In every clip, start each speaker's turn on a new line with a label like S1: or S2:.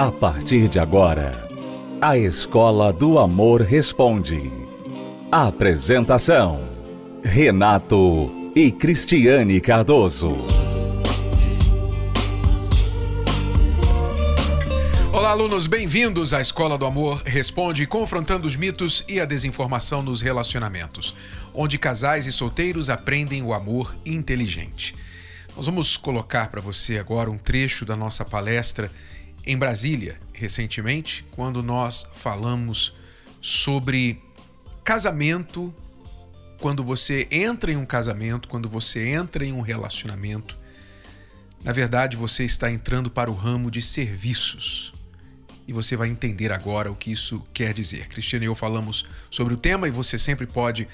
S1: A partir de agora, a Escola do Amor Responde. Apresentação: Renato e Cristiane Cardoso.
S2: Olá, alunos, bem-vindos à Escola do Amor Responde, confrontando os mitos e a desinformação nos relacionamentos, onde casais e solteiros aprendem o amor inteligente. Nós vamos colocar para você agora um trecho da nossa palestra em Brasília, recentemente, quando nós falamos sobre casamento, quando você entra em um casamento, quando você entra em um relacionamento, na verdade você está entrando para o ramo de serviços. E você vai entender agora o que isso quer dizer. Cristiano e eu falamos sobre o tema e você sempre pode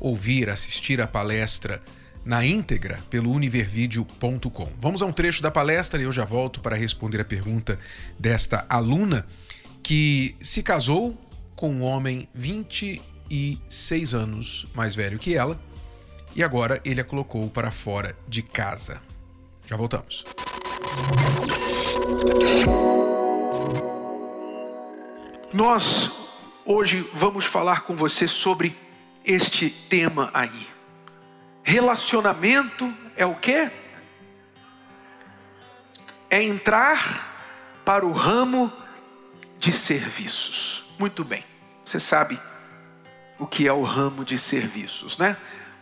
S2: ouvir, assistir a palestra na íntegra pelo univervideo.com. Vamos a um trecho da palestra e eu já volto para responder a pergunta desta aluna que se casou com um homem 26 anos mais velho que ela e agora ele a colocou para fora de casa. Já voltamos. Nós hoje vamos falar com você sobre este tema aí Relacionamento é o quê? É entrar para o ramo de serviços. Muito bem. Você sabe o que é o ramo de serviços, né?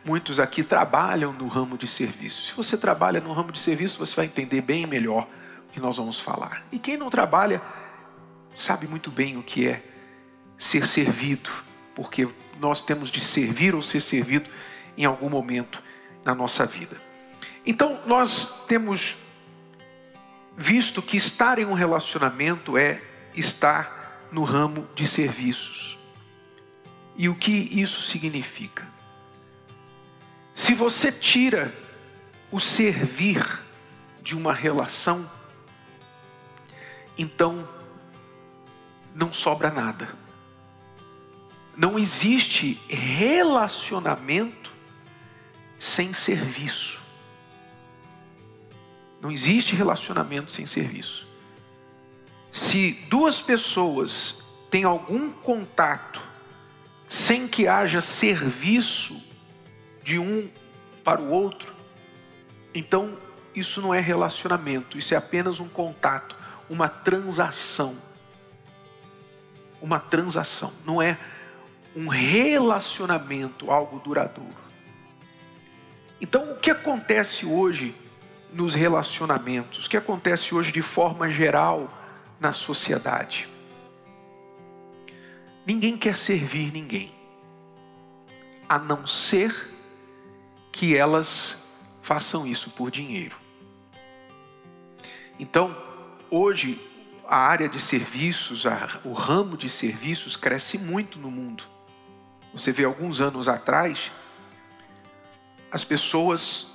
S2: Muitos aqui trabalham no ramo de serviços. Se você trabalha no ramo de serviços, você vai entender bem melhor o que nós vamos falar. E quem não trabalha, sabe muito bem o que é ser servido, porque nós temos de servir ou ser servido em algum momento na nossa vida. Então, nós temos visto que estar em um relacionamento é estar no ramo de serviços. E o que isso significa? Se você tira o servir de uma relação, então não sobra nada. Não existe relacionamento sem serviço. Não existe relacionamento sem serviço. Se duas pessoas têm algum contato sem que haja serviço de um para o outro, então isso não é relacionamento, isso é apenas um contato, uma transação. Uma transação, não é um relacionamento, algo duradouro. Então, o que acontece hoje nos relacionamentos? O que acontece hoje de forma geral na sociedade? Ninguém quer servir ninguém, a não ser que elas façam isso por dinheiro. Então, hoje, a área de serviços, o ramo de serviços cresce muito no mundo. Você vê alguns anos atrás, as pessoas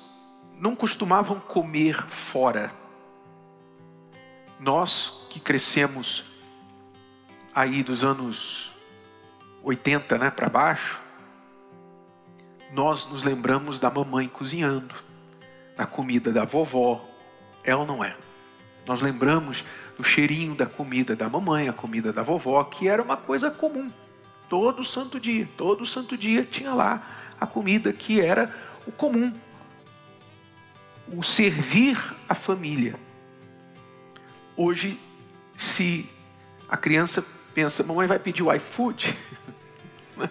S2: não costumavam comer fora. Nós que crescemos aí dos anos 80 né, para baixo, nós nos lembramos da mamãe cozinhando, da comida da vovó, é ou não é? Nós lembramos do cheirinho da comida da mamãe, a comida da vovó, que era uma coisa comum. Todo santo dia, todo santo dia tinha lá a comida que era o comum, o servir a família. Hoje, se a criança pensa, mamãe vai pedir o iFood,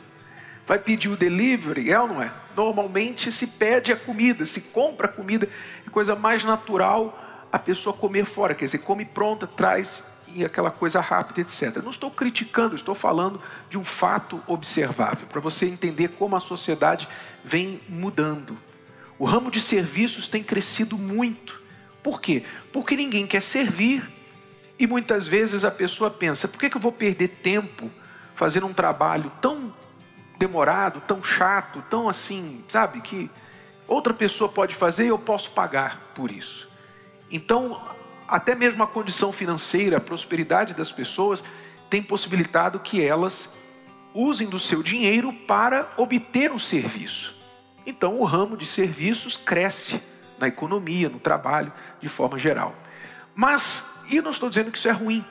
S2: vai pedir o delivery, é ou não é? Normalmente se pede a comida, se compra a comida, é coisa mais natural a pessoa comer fora, quer dizer, come pronta, traz e aquela coisa rápida, etc. Não estou criticando, estou falando de um fato observável, para você entender como a sociedade vem mudando. O ramo de serviços tem crescido muito. Por quê? Porque ninguém quer servir e muitas vezes a pessoa pensa: por que, que eu vou perder tempo fazendo um trabalho tão demorado, tão chato, tão assim, sabe, que outra pessoa pode fazer e eu posso pagar por isso. Então, até mesmo a condição financeira, a prosperidade das pessoas tem possibilitado que elas usem do seu dinheiro para obter um serviço. Então, o ramo de serviços cresce na economia, no trabalho, de forma geral. Mas, e não estou dizendo que isso é ruim,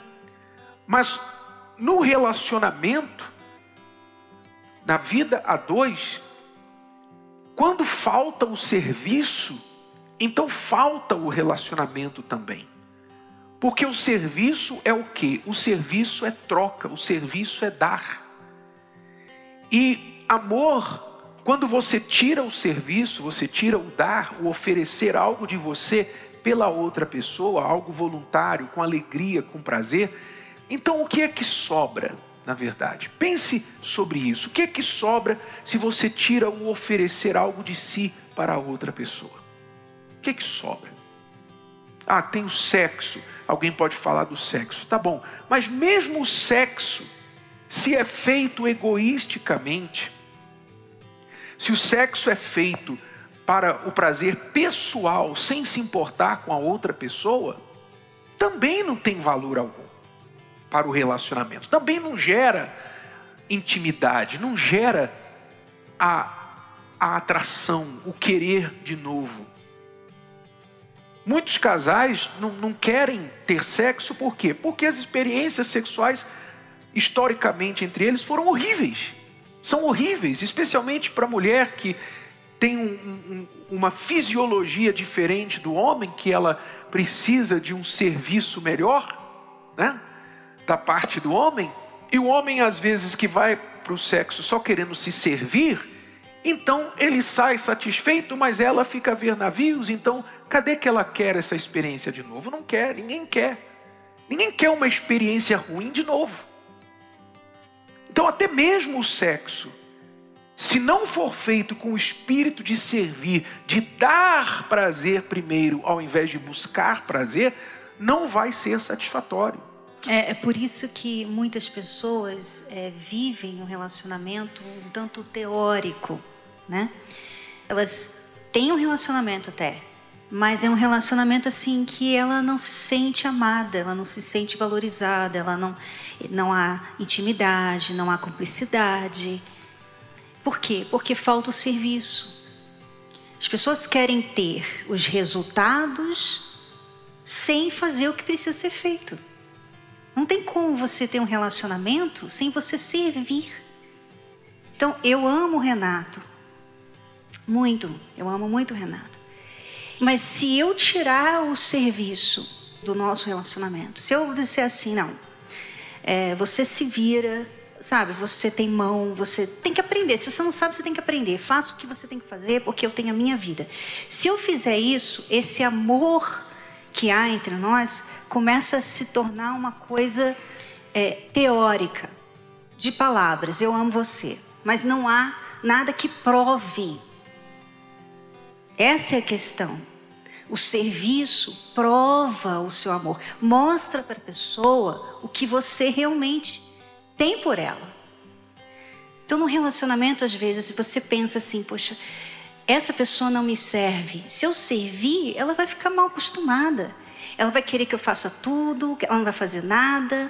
S2: Mas no relacionamento, na vida a dois, quando falta o serviço, então falta o relacionamento também. Porque o serviço é o que? O serviço é troca, o serviço é dar. E amor, quando você tira o serviço, você tira o dar, o oferecer algo de você pela outra pessoa, algo voluntário, com alegria, com prazer, então o que é que sobra, na verdade? Pense sobre isso. O que é que sobra se você tira o oferecer algo de si para a outra pessoa? O que é que sobra? Ah, tem o sexo. Alguém pode falar do sexo. Tá bom. Mas mesmo o sexo, se é feito egoisticamente, se o sexo é feito para o prazer pessoal, sem se importar com a outra pessoa, também não tem valor algum para o relacionamento. Também não gera intimidade, não gera a, a atração, o querer de novo. Muitos casais não, não querem ter sexo por quê? Porque as experiências sexuais, historicamente, entre eles foram horríveis. São horríveis, especialmente para a mulher que tem um, um, uma fisiologia diferente do homem, que ela precisa de um serviço melhor, né? Da parte do homem, e o homem, às vezes, que vai para o sexo só querendo se servir, então ele sai satisfeito, mas ela fica a ver navios, então Cadê que ela quer essa experiência de novo? Não quer, ninguém quer. Ninguém quer uma experiência ruim de novo. Então, até mesmo o sexo, se não for feito com o espírito de servir, de dar prazer primeiro, ao invés de buscar prazer, não vai ser satisfatório.
S3: É, é por isso que muitas pessoas é, vivem um relacionamento um tanto teórico, né? Elas têm um relacionamento até, mas é um relacionamento assim que ela não se sente amada, ela não se sente valorizada, ela não não há intimidade, não há cumplicidade. Por quê? Porque falta o serviço. As pessoas querem ter os resultados sem fazer o que precisa ser feito. Não tem como você ter um relacionamento sem você servir. Então, eu amo o Renato. Muito. Eu amo muito o Renato. Mas se eu tirar o serviço do nosso relacionamento, se eu disser assim, não, é, você se vira, sabe? Você tem mão, você tem que aprender. Se você não sabe, você tem que aprender. Faça o que você tem que fazer, porque eu tenho a minha vida. Se eu fizer isso, esse amor que há entre nós começa a se tornar uma coisa é, teórica, de palavras. Eu amo você, mas não há nada que prove. Essa é a questão. O serviço prova o seu amor, mostra para a pessoa o que você realmente tem por ela. Então, no relacionamento, às vezes, você pensa assim, poxa, essa pessoa não me serve. Se eu servir, ela vai ficar mal acostumada. Ela vai querer que eu faça tudo, ela não vai fazer nada,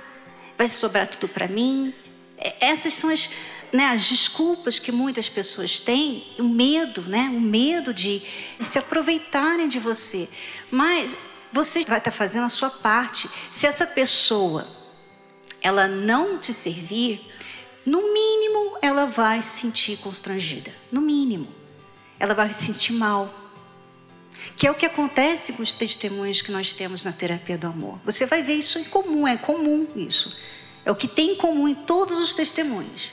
S3: vai sobrar tudo para mim. É, essas são as, né, as desculpas que muitas pessoas têm, o medo, né, o medo de se aproveitarem de você. Mas você vai estar fazendo a sua parte. Se essa pessoa ela não te servir, no mínimo ela vai se sentir constrangida. No mínimo. Ela vai se sentir mal. Que é o que acontece com os testemunhos que nós temos na terapia do amor. Você vai ver isso em comum, é comum isso. É o que tem em comum em todos os testemunhos.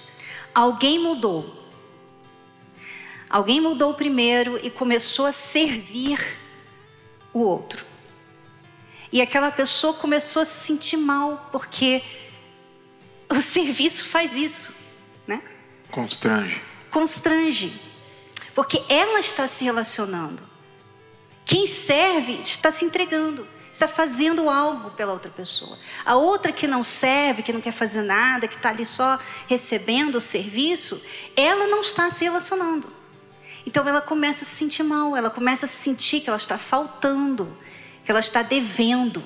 S3: Alguém mudou. Alguém mudou primeiro e começou a servir o outro. E aquela pessoa começou a se sentir mal, porque o serviço faz isso, né?
S2: Constrange.
S3: Constrange. Porque ela está se relacionando. Quem serve está se entregando está fazendo algo pela outra pessoa. A outra que não serve, que não quer fazer nada, que está ali só recebendo o serviço, ela não está se relacionando. Então ela começa a se sentir mal, ela começa a sentir que ela está faltando, que ela está devendo.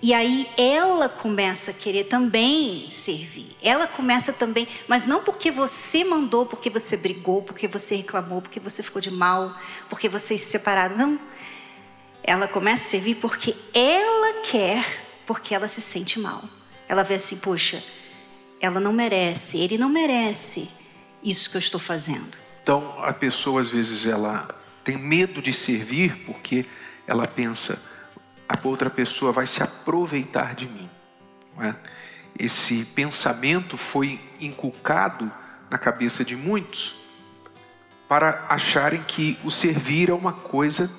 S3: E aí ela começa a querer também servir. Ela começa também, mas não porque você mandou, porque você brigou, porque você reclamou, porque você ficou de mal, porque vocês se separaram. Não ela começa a servir porque ela quer, porque ela se sente mal. Ela vê assim, poxa, ela não merece, ele não merece isso que eu estou fazendo.
S2: Então, a pessoa às vezes ela tem medo de servir porque ela pensa a outra pessoa vai se aproveitar de mim. É? Esse pensamento foi inculcado na cabeça de muitos para acharem que o servir é uma coisa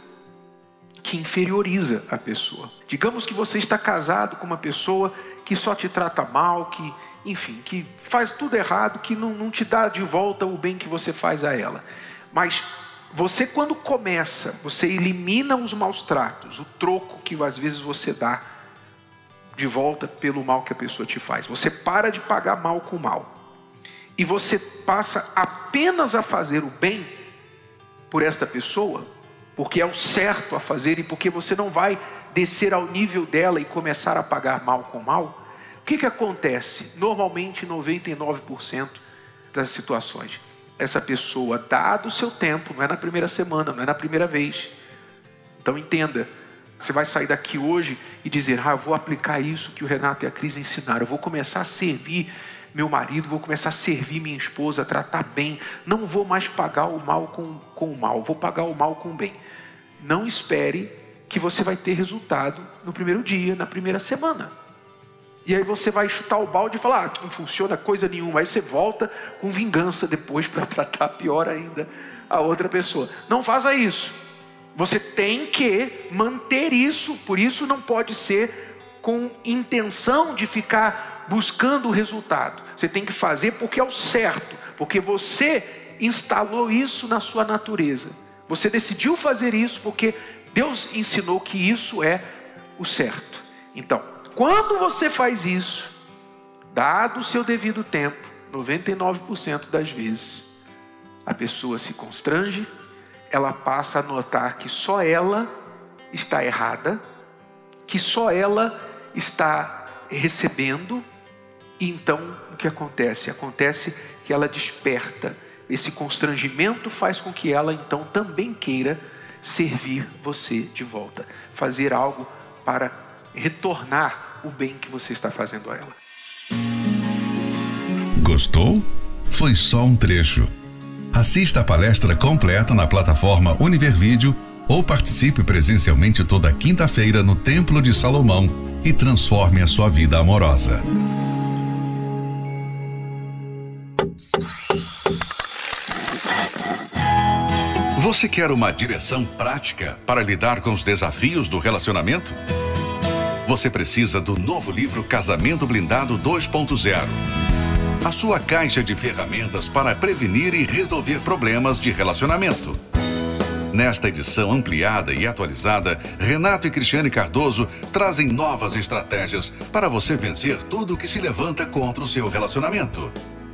S2: que inferioriza a pessoa. Digamos que você está casado com uma pessoa que só te trata mal, que, enfim, que faz tudo errado, que não, não te dá de volta o bem que você faz a ela. Mas você, quando começa, você elimina os maus tratos, o troco que às vezes você dá de volta pelo mal que a pessoa te faz. Você para de pagar mal com mal. E você passa apenas a fazer o bem por esta pessoa, porque é o certo a fazer e porque você não vai descer ao nível dela e começar a pagar mal com mal. O que, que acontece? Normalmente, 99% das situações essa pessoa, dado o seu tempo, não é na primeira semana, não é na primeira vez. Então entenda, você vai sair daqui hoje e dizer: Ah, vou aplicar isso que o Renato e a Cris ensinaram, eu vou começar a servir meu marido, vou começar a servir minha esposa, tratar bem, não vou mais pagar o mal com, com o mal, vou pagar o mal com o bem. Não espere que você vai ter resultado no primeiro dia, na primeira semana. E aí você vai chutar o balde e falar, ah, não funciona coisa nenhuma. Aí você volta com vingança depois para tratar pior ainda a outra pessoa. Não faça isso. Você tem que manter isso, por isso não pode ser com intenção de ficar buscando o resultado. Você tem que fazer porque é o certo, porque você instalou isso na sua natureza. Você decidiu fazer isso porque Deus ensinou que isso é o certo. Então, quando você faz isso, dado o seu devido tempo, 99% das vezes, a pessoa se constrange, ela passa a notar que só ela está errada, que só ela está recebendo, e então o que acontece? Acontece que ela desperta. Esse constrangimento faz com que ela então também queira servir você de volta, fazer algo para retornar o bem que você está fazendo a ela.
S4: Gostou? Foi só um trecho. Assista a palestra completa na plataforma Univervídeo ou participe presencialmente toda quinta-feira no Templo de Salomão e transforme a sua vida amorosa. Você quer uma direção prática para lidar com os desafios do relacionamento? você precisa do novo livro Casamento Blindado 2.0. A sua caixa de ferramentas para prevenir e resolver problemas de relacionamento. Nesta edição ampliada e atualizada, Renato e Cristiane Cardoso trazem novas estratégias para você vencer tudo o que se levanta contra o seu relacionamento.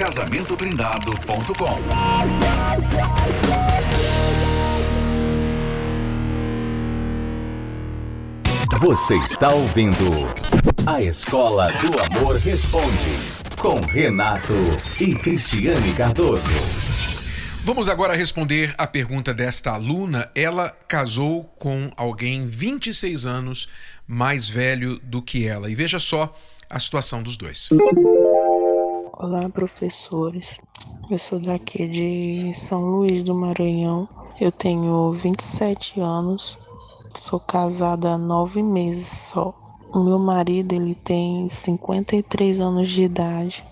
S4: Casamentoblindado.com.
S1: Você está ouvindo A Escola do Amor Responde com Renato e Cristiane Cardoso.
S5: Vamos agora responder a pergunta desta aluna. Ela casou com alguém 26 anos mais velho do que ela. E veja só a situação dos dois.
S6: Olá, professores. Eu sou daqui de São Luís do Maranhão. Eu tenho 27 anos Sou casada há nove meses só. O meu marido ele tem 53 anos de idade.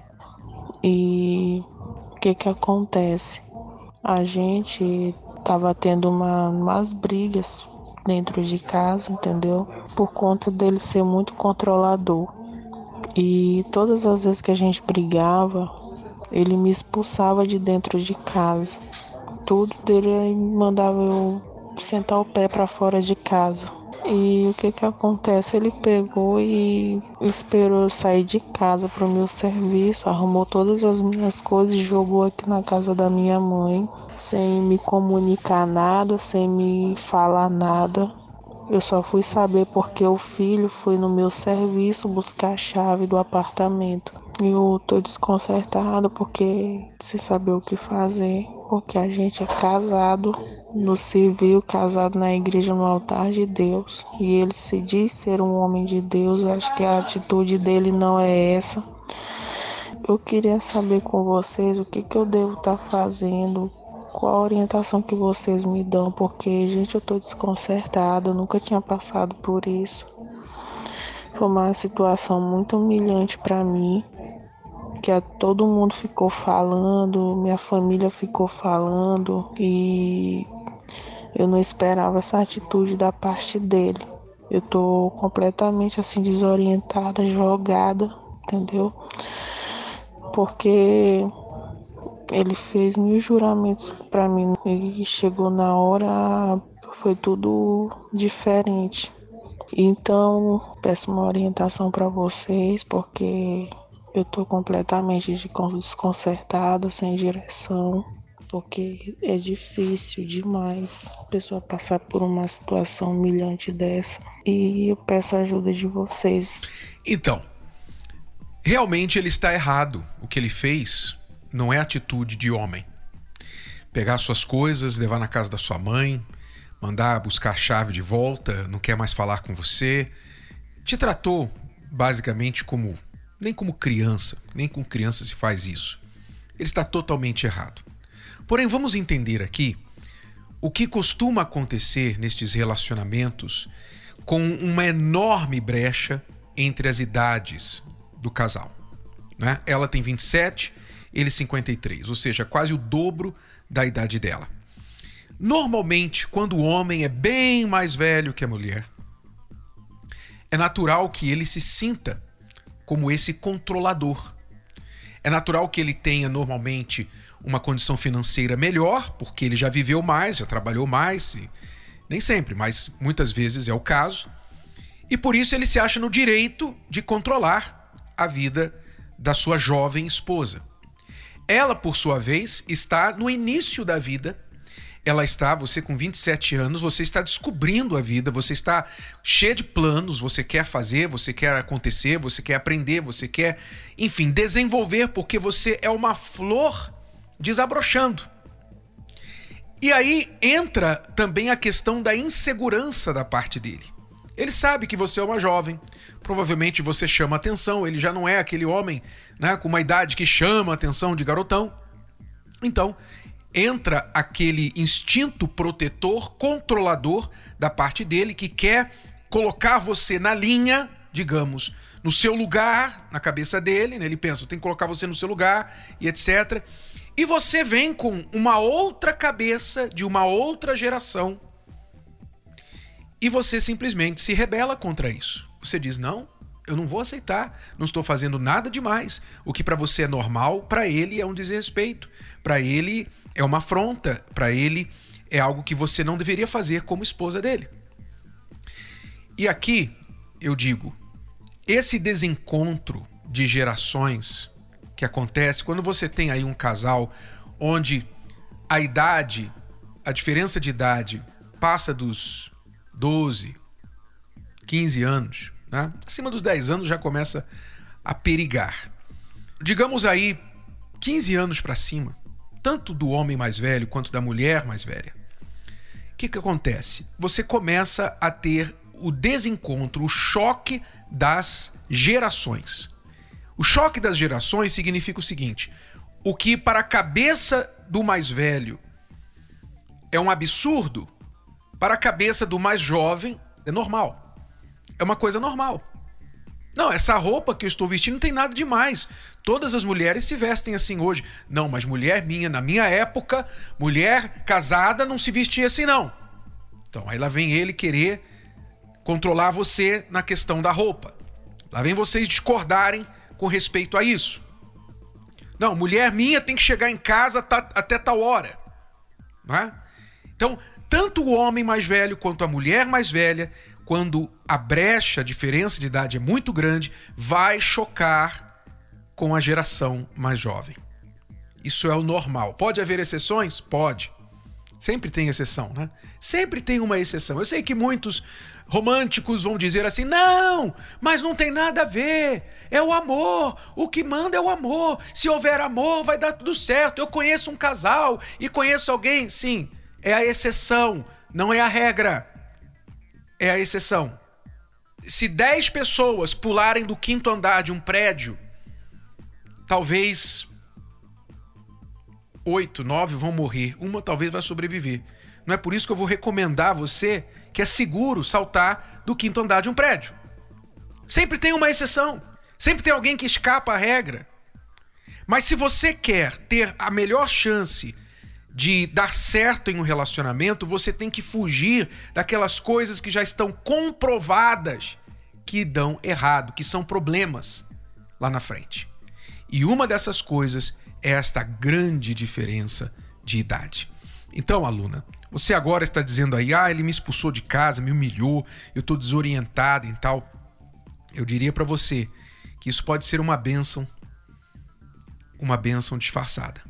S6: E o que que acontece? A gente tava tendo uma, umas brigas dentro de casa, entendeu? Por conta dele ser muito controlador. E todas as vezes que a gente brigava, ele me expulsava de dentro de casa. Tudo dele mandava eu sentar o pé para fora de casa. E o que que acontece? Ele pegou e esperou eu sair de casa para o meu serviço, arrumou todas as minhas coisas e jogou aqui na casa da minha mãe, sem me comunicar nada, sem me falar nada. Eu só fui saber porque o filho foi no meu serviço buscar a chave do apartamento. Eu tô desconcertado porque sem saber o que fazer, porque a gente é casado no civil, casado na igreja no altar de Deus, e ele se diz ser um homem de Deus. Eu acho que a atitude dele não é essa. Eu queria saber com vocês o que, que eu devo estar tá fazendo, qual a orientação que vocês me dão, porque, gente, eu tô desconcertada, eu nunca tinha passado por isso. Foi uma situação muito humilhante para mim, que todo mundo ficou falando, minha família ficou falando e eu não esperava essa atitude da parte dele. Eu tô completamente assim desorientada, jogada, entendeu? Porque ele fez mil juramentos para mim e chegou na hora, foi tudo diferente. Então, peço uma orientação para vocês, porque eu tô completamente desconcertada, sem direção, porque é difícil demais a pessoa passar por uma situação humilhante dessa. E eu peço a ajuda de vocês.
S2: Então, realmente ele está errado. O que ele fez não é atitude de homem. Pegar suas coisas, levar na casa da sua mãe, mandar buscar a chave de volta, não quer mais falar com você. Te tratou basicamente como nem como criança, nem com criança se faz isso. Ele está totalmente errado. Porém, vamos entender aqui o que costuma acontecer nestes relacionamentos com uma enorme brecha entre as idades do casal. Né? Ela tem 27, ele 53, ou seja, quase o dobro da idade dela. Normalmente, quando o homem é bem mais velho que a mulher, é natural que ele se sinta como esse controlador. É natural que ele tenha normalmente uma condição financeira melhor, porque ele já viveu mais, já trabalhou mais, nem sempre, mas muitas vezes é o caso. E por isso ele se acha no direito de controlar a vida da sua jovem esposa. Ela, por sua vez, está no início da vida. Ela está, você com 27 anos, você está descobrindo a vida, você está cheio de planos, você quer fazer, você quer acontecer, você quer aprender, você quer, enfim, desenvolver, porque você é uma flor desabrochando. E aí entra também a questão da insegurança da parte dele. Ele sabe que você é uma jovem, provavelmente você chama atenção, ele já não é aquele homem né, com uma idade que chama atenção de garotão. Então, entra aquele instinto protetor, controlador da parte dele que quer colocar você na linha, digamos, no seu lugar, na cabeça dele, né? ele pensa, tem que colocar você no seu lugar e etc. E você vem com uma outra cabeça de uma outra geração e você simplesmente se rebela contra isso. Você diz: não, eu não vou aceitar, não estou fazendo nada demais. O que para você é normal, para ele é um desrespeito, para ele é uma afronta, para ele é algo que você não deveria fazer como esposa dele. E aqui eu digo: esse desencontro de gerações que acontece quando você tem aí um casal onde a idade, a diferença de idade passa dos 12, 15 anos, né? acima dos 10 anos já começa a perigar. Digamos aí 15 anos para cima, tanto do homem mais velho quanto da mulher mais velha. O que, que acontece? Você começa a ter o desencontro, o choque das gerações. O choque das gerações significa o seguinte: o que para a cabeça do mais velho é um absurdo, para a cabeça do mais jovem, é normal. É uma coisa normal. Não, essa roupa que eu estou vestindo não tem nada demais. Todas as mulheres se vestem assim hoje. Não, mas mulher minha, na minha época, mulher casada não se vestia assim, não. Então, aí lá vem ele querer controlar você na questão da roupa. Lá vem vocês discordarem com respeito a isso. Não, mulher minha tem que chegar em casa até tal hora. Não é? Então, tanto o homem mais velho quanto a mulher mais velha quando a brecha, a diferença de idade é muito grande, vai chocar com a geração mais jovem. Isso é o normal. Pode haver exceções? Pode. Sempre tem exceção, né? Sempre tem uma exceção. Eu sei que muitos românticos vão dizer assim: não, mas não tem nada a ver. É o amor. O que manda é o amor. Se houver amor, vai dar tudo certo. Eu conheço um casal e conheço alguém. Sim, é a exceção, não é a regra. É a exceção. Se 10 pessoas pularem do quinto andar de um prédio, talvez oito, nove vão morrer. Uma talvez vai sobreviver. Não é por isso que eu vou recomendar a você que é seguro saltar do quinto andar de um prédio. Sempre tem uma exceção. Sempre tem alguém que escapa à regra. Mas se você quer ter a melhor chance de dar certo em um relacionamento, você tem que fugir daquelas coisas que já estão comprovadas que dão errado, que são problemas lá na frente. E uma dessas coisas é esta grande diferença de idade. Então, aluna, você agora está dizendo aí, ah, ele me expulsou de casa, me humilhou, eu estou desorientado e tal. Eu diria para você que isso pode ser uma bênção, uma bênção disfarçada.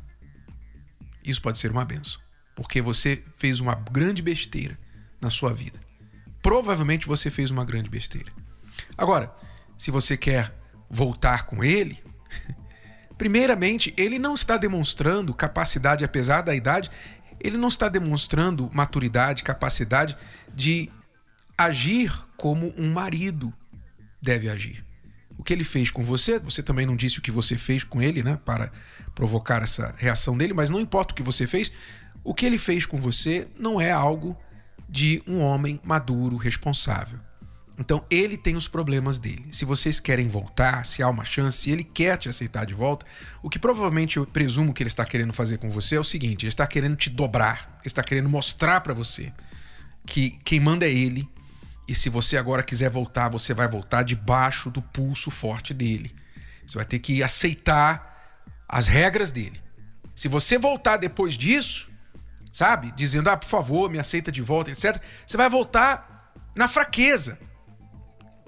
S2: Isso pode ser uma bênção, porque você fez uma grande besteira na sua vida. Provavelmente você fez uma grande besteira. Agora, se você quer voltar com ele, Primeiramente, ele não está demonstrando capacidade, apesar da idade, ele não está demonstrando maturidade, capacidade de agir como um marido deve agir. Que ele fez com você, você também não disse o que você fez com ele, né, para provocar essa reação dele, mas não importa o que você fez, o que ele fez com você não é algo de um homem maduro, responsável. Então ele tem os problemas dele. Se vocês querem voltar, se há uma chance, se ele quer te aceitar de volta, o que provavelmente eu presumo que ele está querendo fazer com você é o seguinte: ele está querendo te dobrar, ele está querendo mostrar para você que quem manda é ele. E se você agora quiser voltar, você vai voltar debaixo do pulso forte dele. Você vai ter que aceitar as regras dele. Se você voltar depois disso, sabe, dizendo, ah, por favor, me aceita de volta, etc., você vai voltar na fraqueza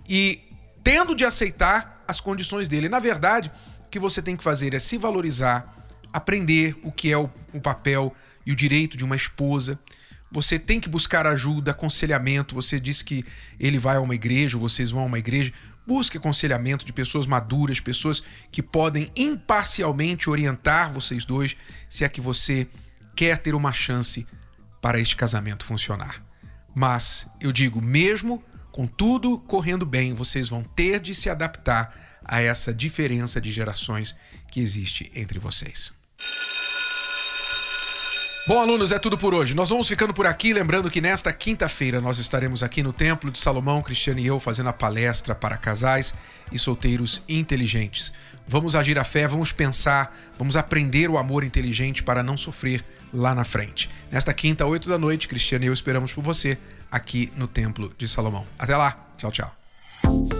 S2: e tendo de aceitar as condições dele. Na verdade, o que você tem que fazer é se valorizar, aprender o que é o, o papel e o direito de uma esposa. Você tem que buscar ajuda, aconselhamento. Você disse que ele vai a uma igreja, vocês vão a uma igreja. Busque aconselhamento de pessoas maduras, pessoas que podem imparcialmente orientar vocês dois, se é que você quer ter uma chance para este casamento funcionar. Mas eu digo, mesmo com tudo correndo bem, vocês vão ter de se adaptar a essa diferença de gerações que existe entre vocês. Bom, alunos, é tudo por hoje. Nós vamos ficando por aqui, lembrando que nesta quinta-feira nós estaremos aqui no Templo de Salomão, Cristiano e eu, fazendo a palestra para casais e solteiros inteligentes. Vamos agir a fé, vamos pensar, vamos aprender o amor inteligente para não sofrer lá na frente. Nesta quinta, oito da noite, Cristiano e eu esperamos por você aqui no Templo de Salomão. Até lá. Tchau, tchau.